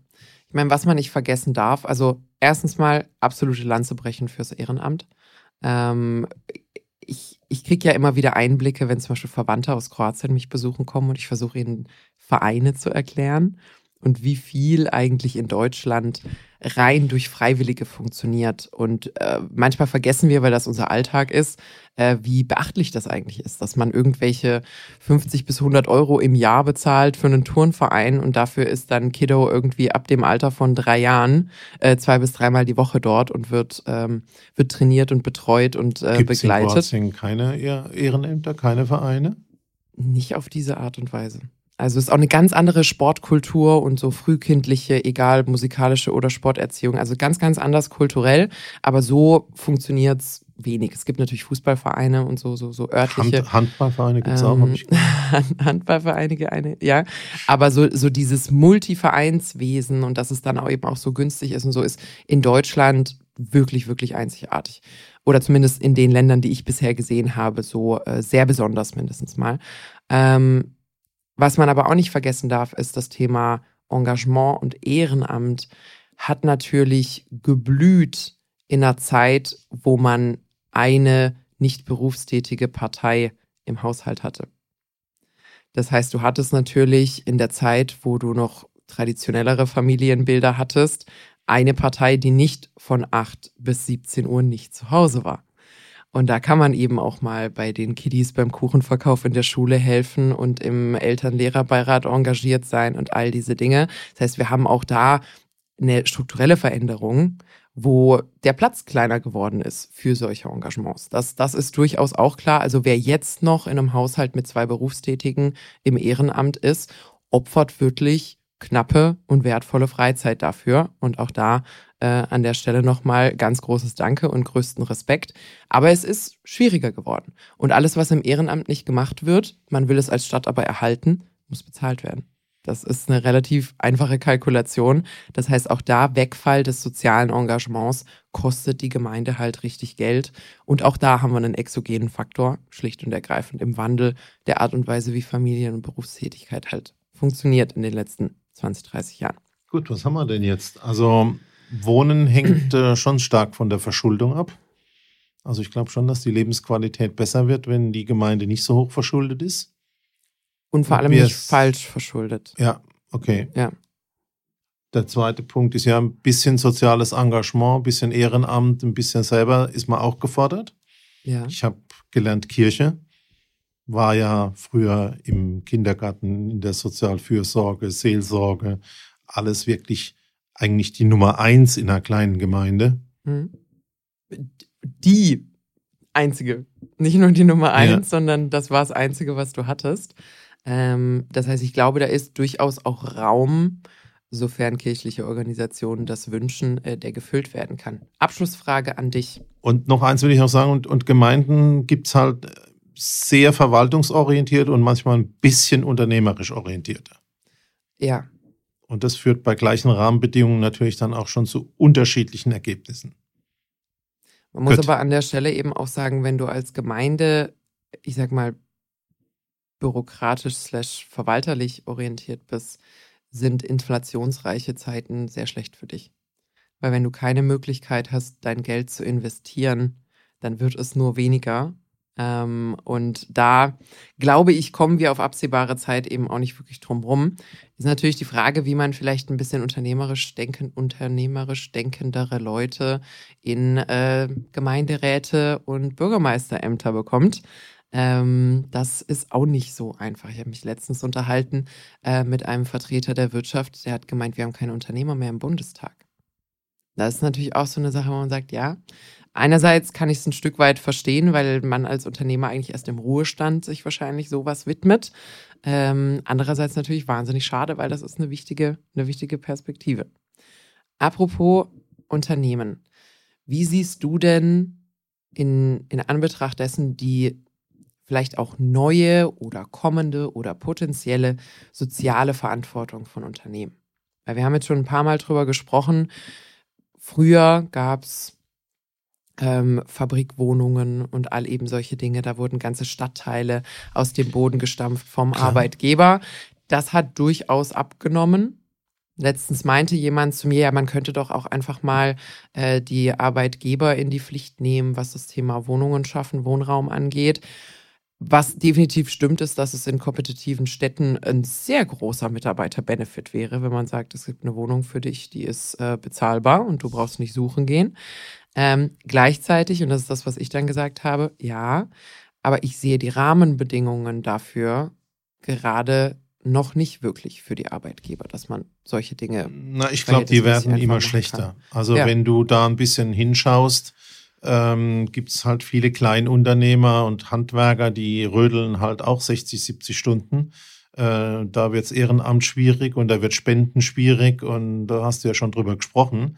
Ich meine, was man nicht vergessen darf, also erstens mal absolute Lanze brechen fürs Ehrenamt. Ähm, ich, ich kriege ja immer wieder Einblicke, wenn zum Beispiel Verwandte aus Kroatien mich besuchen kommen und ich versuche ihnen Vereine zu erklären und wie viel eigentlich in Deutschland rein durch Freiwillige funktioniert. Und äh, manchmal vergessen wir, weil das unser Alltag ist, äh, wie beachtlich das eigentlich ist, dass man irgendwelche 50 bis 100 Euro im Jahr bezahlt für einen Turnverein und dafür ist dann Kiddo irgendwie ab dem Alter von drei Jahren äh, zwei bis dreimal die Woche dort und wird, ähm, wird trainiert und betreut und äh, Gibt's begleitet. In keine Ehrenämter, keine Vereine? Nicht auf diese Art und Weise. Also es ist auch eine ganz andere Sportkultur und so frühkindliche, egal musikalische oder Sporterziehung. Also ganz, ganz anders kulturell. Aber so funktioniert's wenig. Es gibt natürlich Fußballvereine und so, so, so örtliche. Hand, Handballvereine gibt's ähm, auch, [LAUGHS] habe ich Handballvereine, eine, ja. Aber so, so dieses Multivereinswesen und dass es dann auch eben auch so günstig ist und so ist in Deutschland wirklich, wirklich einzigartig. Oder zumindest in den Ländern, die ich bisher gesehen habe, so äh, sehr besonders mindestens mal. Ähm, was man aber auch nicht vergessen darf, ist das Thema Engagement und Ehrenamt hat natürlich geblüht in einer Zeit, wo man eine nicht berufstätige Partei im Haushalt hatte. Das heißt, du hattest natürlich in der Zeit, wo du noch traditionellere Familienbilder hattest, eine Partei, die nicht von 8 bis 17 Uhr nicht zu Hause war. Und da kann man eben auch mal bei den Kiddies beim Kuchenverkauf in der Schule helfen und im Eltern-Lehrer-Beirat engagiert sein und all diese Dinge. Das heißt, wir haben auch da eine strukturelle Veränderung, wo der Platz kleiner geworden ist für solche Engagements. Das, das ist durchaus auch klar. Also wer jetzt noch in einem Haushalt mit zwei Berufstätigen im Ehrenamt ist, opfert wirklich knappe und wertvolle Freizeit dafür. Und auch da äh, an der Stelle nochmal ganz großes Danke und größten Respekt. Aber es ist schwieriger geworden. Und alles, was im Ehrenamt nicht gemacht wird, man will es als Stadt aber erhalten, muss bezahlt werden. Das ist eine relativ einfache Kalkulation. Das heißt, auch da Wegfall des sozialen Engagements kostet die Gemeinde halt richtig Geld. Und auch da haben wir einen exogenen Faktor, schlicht und ergreifend im Wandel der Art und Weise, wie Familien- und Berufstätigkeit halt funktioniert in den letzten 20, 30 Jahren. Gut, was haben wir denn jetzt? Also Wohnen hängt äh, schon stark von der Verschuldung ab. Also ich glaube schon, dass die Lebensqualität besser wird, wenn die Gemeinde nicht so hoch verschuldet ist. Und vor allem nicht falsch verschuldet. Ja, okay. Ja. Der zweite Punkt ist ja ein bisschen soziales Engagement, ein bisschen Ehrenamt, ein bisschen selber ist man auch gefordert. Ja. Ich habe gelernt Kirche, war ja früher im Kindergarten, in der Sozialfürsorge, Seelsorge, alles wirklich eigentlich die Nummer eins in einer kleinen Gemeinde. Hm. Die einzige. Nicht nur die Nummer eins, ja. sondern das war das Einzige, was du hattest. Ähm, das heißt, ich glaube, da ist durchaus auch Raum, sofern kirchliche Organisationen das wünschen, äh, der gefüllt werden kann. Abschlussfrage an dich. Und noch eins will ich noch sagen, und, und Gemeinden gibt es halt sehr verwaltungsorientiert und manchmal ein bisschen unternehmerisch orientierte. Ja. Und das führt bei gleichen Rahmenbedingungen natürlich dann auch schon zu unterschiedlichen Ergebnissen. Man muss Gut. aber an der Stelle eben auch sagen, wenn du als Gemeinde, ich sag mal, bürokratisch slash verwalterlich orientiert bist, sind inflationsreiche Zeiten sehr schlecht für dich. Weil wenn du keine Möglichkeit hast, dein Geld zu investieren, dann wird es nur weniger. Ähm, und da glaube ich, kommen wir auf absehbare Zeit eben auch nicht wirklich drum rum. Ist natürlich die Frage, wie man vielleicht ein bisschen unternehmerisch denken, unternehmerisch denkendere Leute in äh, Gemeinderäte und Bürgermeisterämter bekommt. Ähm, das ist auch nicht so einfach. Ich habe mich letztens unterhalten äh, mit einem Vertreter der Wirtschaft, der hat gemeint, wir haben keine Unternehmer mehr im Bundestag. Das ist natürlich auch so eine Sache, wo man sagt, ja, einerseits kann ich es ein Stück weit verstehen, weil man als Unternehmer eigentlich erst im Ruhestand sich wahrscheinlich sowas widmet. Ähm, andererseits natürlich wahnsinnig schade, weil das ist eine wichtige, eine wichtige Perspektive. Apropos Unternehmen. Wie siehst du denn in, in Anbetracht dessen die vielleicht auch neue oder kommende oder potenzielle soziale Verantwortung von Unternehmen. Weil wir haben jetzt schon ein paar Mal drüber gesprochen. Früher gab es ähm, Fabrikwohnungen und all eben solche Dinge. Da wurden ganze Stadtteile aus dem Boden gestampft vom Klar. Arbeitgeber. Das hat durchaus abgenommen. Letztens meinte jemand zu mir, ja, man könnte doch auch einfach mal äh, die Arbeitgeber in die Pflicht nehmen, was das Thema Wohnungen schaffen, Wohnraum angeht. Was definitiv stimmt, ist, dass es in kompetitiven Städten ein sehr großer Mitarbeiter-Benefit wäre, wenn man sagt, es gibt eine Wohnung für dich, die ist äh, bezahlbar und du brauchst nicht suchen gehen. Ähm, gleichzeitig, und das ist das, was ich dann gesagt habe, ja, aber ich sehe die Rahmenbedingungen dafür gerade noch nicht wirklich für die Arbeitgeber, dass man solche Dinge. Na, ich glaube, die werden immer schlechter. Also ja. wenn du da ein bisschen hinschaust, ähm, gibt es halt viele Kleinunternehmer und Handwerker, die rödeln halt auch 60, 70 Stunden. Äh, da wird es Ehrenamt schwierig und da wird Spenden schwierig und da hast du ja schon drüber gesprochen.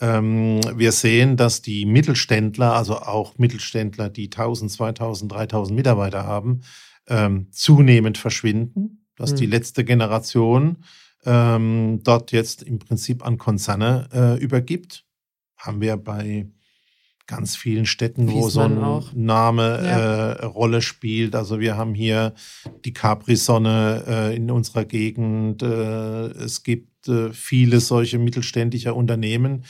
Ähm, wir sehen, dass die Mittelständler, also auch Mittelständler, die 1000, 2000, 3000 Mitarbeiter haben, ähm, zunehmend verschwinden, dass mhm. die letzte Generation ähm, dort jetzt im Prinzip an Konzerne äh, übergibt. Haben wir bei ganz vielen Städten, wo so ein auch. Name ja. äh, Rolle spielt. Also wir haben hier die Capri-Sonne äh, in unserer Gegend. Äh, es gibt äh, viele solche mittelständischer Unternehmen.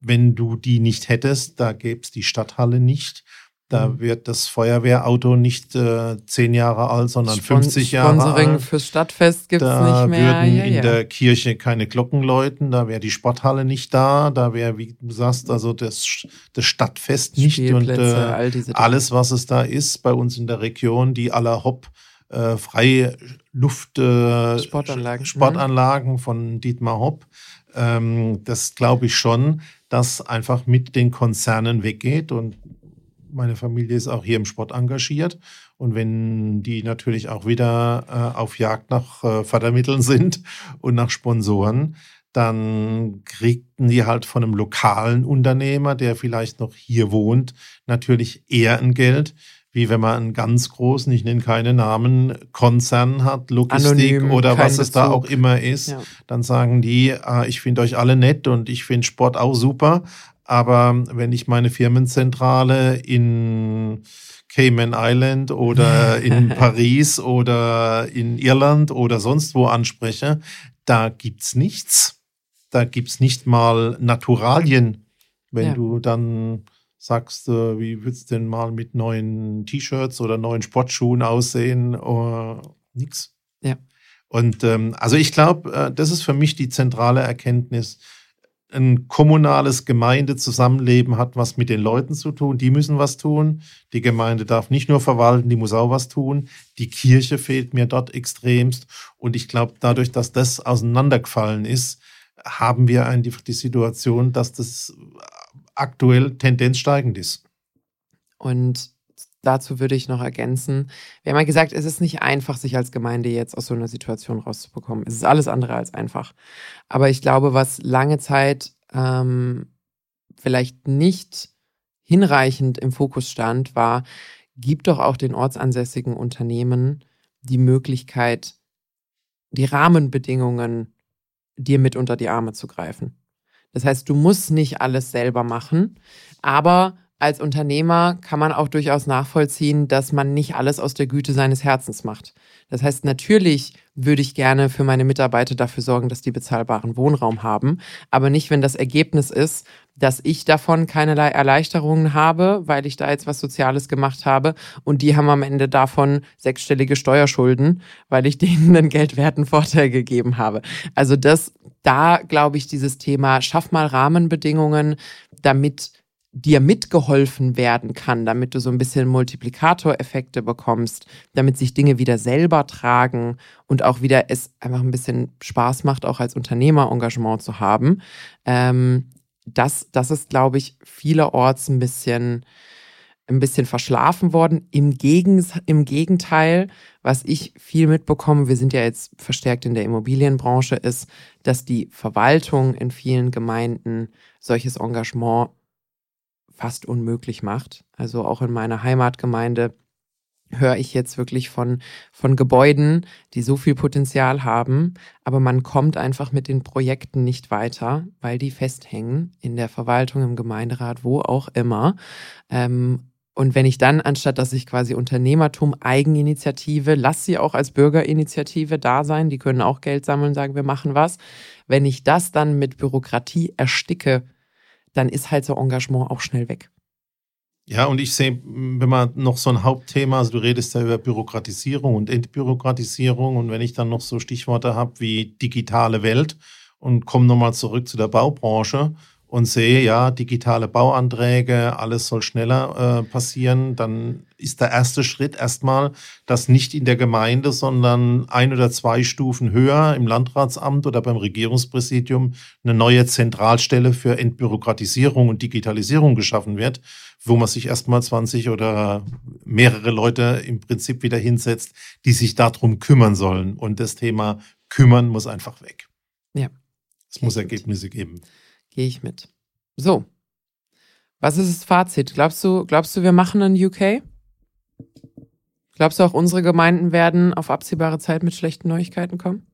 Wenn du die nicht hättest, da gäbe es die Stadthalle nicht. Da mhm. wird das Feuerwehrauto nicht äh, zehn Jahre alt, sondern Spon 50 Jahre alt. Sponsoring fürs Stadtfest gibt es nicht mehr. Da würden ja, in ja. der Kirche keine Glocken läuten, da wäre die Sporthalle nicht da, da wäre, wie du sagst, also das, das Stadtfest nicht und äh, all alles, was es da ist bei uns in der Region, die aller Hopp äh, freie Luft äh, Sportanlagen, Sportanlagen von Dietmar Hopp. Ähm, das glaube ich schon, dass einfach mit den Konzernen weggeht und meine Familie ist auch hier im Sport engagiert. Und wenn die natürlich auch wieder äh, auf Jagd nach äh, Fördermitteln sind [LAUGHS] und nach Sponsoren, dann kriegten die halt von einem lokalen Unternehmer, der vielleicht noch hier wohnt, natürlich eher ein Geld, wie wenn man einen ganz großen, ich nenne keine Namen, Konzern hat, Logistik Anonym, oder was es da auch immer ist. Ja. Dann sagen die, ah, ich finde euch alle nett und ich finde Sport auch super, aber wenn ich meine Firmenzentrale in Cayman Island oder [LAUGHS] in Paris oder in Irland oder sonst wo anspreche, da gibt's nichts. Da gibt's nicht mal Naturalien. Wenn ja. du dann sagst, äh, wie wird's denn mal mit neuen T-Shirts oder neuen Sportschuhen aussehen? Oh, nix. Ja. Und ähm, also ich glaube, äh, das ist für mich die zentrale Erkenntnis ein kommunales Gemeindezusammenleben hat was mit den Leuten zu tun. Die müssen was tun. Die Gemeinde darf nicht nur verwalten, die muss auch was tun. Die Kirche fehlt mir dort extremst. Und ich glaube, dadurch, dass das auseinandergefallen ist, haben wir eigentlich die Situation, dass das aktuell Tendenz steigend ist. Und dazu würde ich noch ergänzen, wir haben ja gesagt, es ist nicht einfach, sich als Gemeinde jetzt aus so einer Situation rauszubekommen. Es ist alles andere als einfach. Aber ich glaube, was lange Zeit ähm, vielleicht nicht hinreichend im Fokus stand, war, gibt doch auch den ortsansässigen Unternehmen die Möglichkeit, die Rahmenbedingungen dir mit unter die Arme zu greifen. Das heißt, du musst nicht alles selber machen, aber als Unternehmer kann man auch durchaus nachvollziehen, dass man nicht alles aus der Güte seines Herzens macht. Das heißt, natürlich würde ich gerne für meine Mitarbeiter dafür sorgen, dass die bezahlbaren Wohnraum haben, aber nicht, wenn das Ergebnis ist, dass ich davon keinerlei Erleichterungen habe, weil ich da jetzt was Soziales gemacht habe und die haben am Ende davon sechsstellige Steuerschulden, weil ich [LAUGHS] denen einen geldwerten Vorteil gegeben habe. Also das, da glaube ich, dieses Thema, schaff mal Rahmenbedingungen, damit dir mitgeholfen werden kann, damit du so ein bisschen Multiplikatoreffekte bekommst, damit sich Dinge wieder selber tragen und auch wieder es einfach ein bisschen Spaß macht, auch als Unternehmer Engagement zu haben. Ähm, das, das ist, glaube ich, vielerorts ein bisschen, ein bisschen verschlafen worden. Im, Gegens Im Gegenteil, was ich viel mitbekomme, wir sind ja jetzt verstärkt in der Immobilienbranche, ist, dass die Verwaltung in vielen Gemeinden solches Engagement fast unmöglich macht. Also auch in meiner Heimatgemeinde höre ich jetzt wirklich von, von Gebäuden, die so viel Potenzial haben, aber man kommt einfach mit den Projekten nicht weiter, weil die festhängen in der Verwaltung, im Gemeinderat, wo auch immer. Ähm, und wenn ich dann, anstatt dass ich quasi Unternehmertum, Eigeninitiative, lass sie auch als Bürgerinitiative da sein, die können auch Geld sammeln, sagen, wir machen was. Wenn ich das dann mit Bürokratie ersticke, dann ist halt so Engagement auch schnell weg. Ja, und ich sehe, wenn man noch so ein Hauptthema, also du redest ja über Bürokratisierung und Entbürokratisierung und wenn ich dann noch so Stichworte habe wie digitale Welt und komme nochmal zurück zu der Baubranche, und sehe, ja, digitale Bauanträge, alles soll schneller äh, passieren, dann ist der erste Schritt erstmal, dass nicht in der Gemeinde, sondern ein oder zwei Stufen höher im Landratsamt oder beim Regierungspräsidium eine neue Zentralstelle für Entbürokratisierung und Digitalisierung geschaffen wird, wo man sich erstmal 20 oder mehrere Leute im Prinzip wieder hinsetzt, die sich darum kümmern sollen. Und das Thema kümmern muss einfach weg. Ja. Es muss Ergebnisse geben. Gehe ich mit. So. Was ist das Fazit? Glaubst du, glaubst du, wir machen in UK? Glaubst du auch, unsere Gemeinden werden auf absehbare Zeit mit schlechten Neuigkeiten kommen?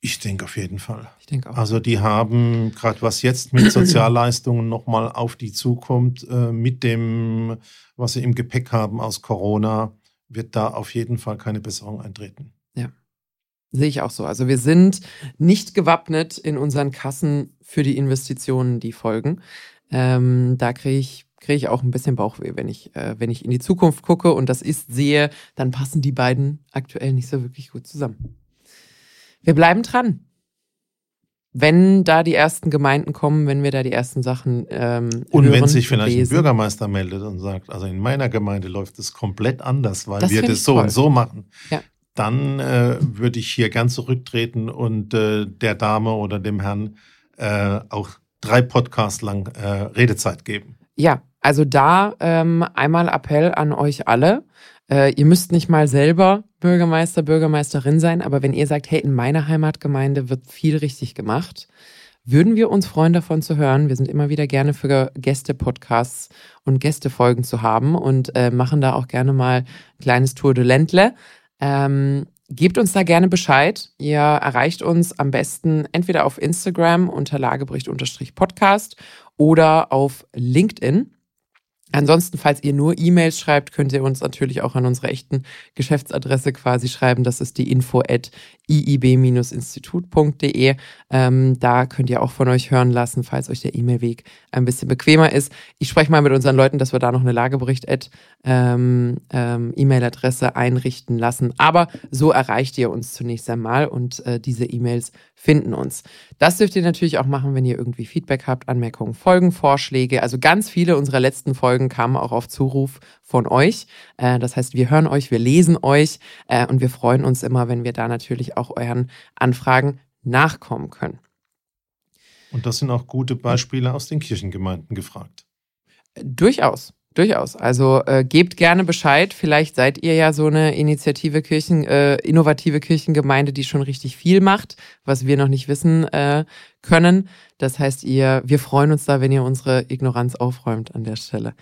Ich denke auf jeden Fall. Ich denke auch. Also die haben gerade was jetzt mit [CLEARS THROAT] Sozialleistungen nochmal auf die zukommt, äh, mit dem, was sie im Gepäck haben aus Corona, wird da auf jeden Fall keine Besserung eintreten. Sehe ich auch so. Also wir sind nicht gewappnet in unseren Kassen für die Investitionen, die folgen. Ähm, da kriege ich kriege ich auch ein bisschen Bauchweh, wenn ich, äh, wenn ich in die Zukunft gucke und das ist sehe, dann passen die beiden aktuell nicht so wirklich gut zusammen. Wir bleiben dran. Wenn da die ersten Gemeinden kommen, wenn wir da die ersten Sachen ähm, Und hören, wenn sich vielleicht lesen. ein Bürgermeister meldet und sagt, also in meiner Gemeinde läuft es komplett anders, weil Das wir das so toll. und so machen, Ja. Dann äh, würde ich hier ganz zurücktreten und äh, der Dame oder dem Herrn äh, auch drei Podcasts lang äh, Redezeit geben. Ja, also da ähm, einmal Appell an euch alle. Äh, ihr müsst nicht mal selber Bürgermeister, Bürgermeisterin sein, aber wenn ihr sagt, hey, in meiner Heimatgemeinde wird viel richtig gemacht, würden wir uns freuen, davon zu hören. Wir sind immer wieder gerne für Gäste-Podcasts und Gästefolgen zu haben und äh, machen da auch gerne mal ein kleines Tour de Ländle. Ähm, gebt uns da gerne Bescheid. Ihr erreicht uns am besten entweder auf Instagram unter lagebericht-podcast oder auf LinkedIn. Ansonsten, falls ihr nur E-Mails schreibt, könnt ihr uns natürlich auch an unsere echten Geschäftsadresse quasi schreiben. Das ist die info at iib-institut.de. Ähm, da könnt ihr auch von euch hören lassen, falls euch der E-Mail-Weg ein bisschen bequemer ist. Ich spreche mal mit unseren Leuten, dass wir da noch eine Lagebericht at ähm, ähm, einrichten lassen. Aber so erreicht ihr uns zunächst einmal und äh, diese E-Mails finden uns. Das dürft ihr natürlich auch machen, wenn ihr irgendwie Feedback habt, Anmerkungen, Folgen, Vorschläge. Also ganz viele unserer letzten Folgen kamen auch auf Zuruf von euch. Äh, das heißt, wir hören euch, wir lesen euch äh, und wir freuen uns immer, wenn wir da natürlich auch euren Anfragen nachkommen können. Und das sind auch gute Beispiele aus den Kirchengemeinden gefragt. Durchaus. Durchaus. Also äh, gebt gerne Bescheid. Vielleicht seid ihr ja so eine Initiative Kirchen, äh, innovative Kirchengemeinde, die schon richtig viel macht, was wir noch nicht wissen äh, können. Das heißt, ihr, wir freuen uns da, wenn ihr unsere Ignoranz aufräumt an der Stelle.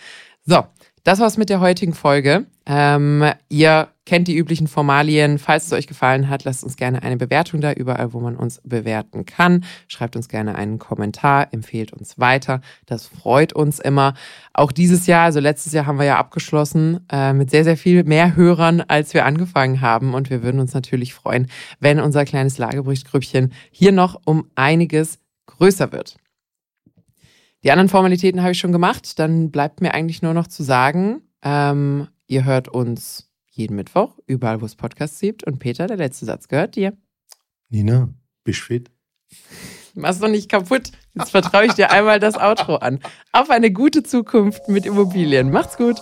So, das war's mit der heutigen Folge. Ähm, ihr kennt die üblichen Formalien. Falls es euch gefallen hat, lasst uns gerne eine Bewertung da, überall, wo man uns bewerten kann. Schreibt uns gerne einen Kommentar, empfehlt uns weiter. Das freut uns immer. Auch dieses Jahr, also letztes Jahr haben wir ja abgeschlossen äh, mit sehr, sehr viel mehr Hörern, als wir angefangen haben. Und wir würden uns natürlich freuen, wenn unser kleines Lageberichtgrüppchen hier noch um einiges größer wird. Die anderen Formalitäten habe ich schon gemacht. Dann bleibt mir eigentlich nur noch zu sagen, ähm, ihr hört uns jeden Mittwoch, überall, wo es Podcasts gibt. Und Peter, der letzte Satz gehört dir. Nina, bist fit? [LAUGHS] Mach's doch nicht kaputt. Jetzt vertraue ich dir einmal das Outro an. Auf eine gute Zukunft mit Immobilien. Macht's gut.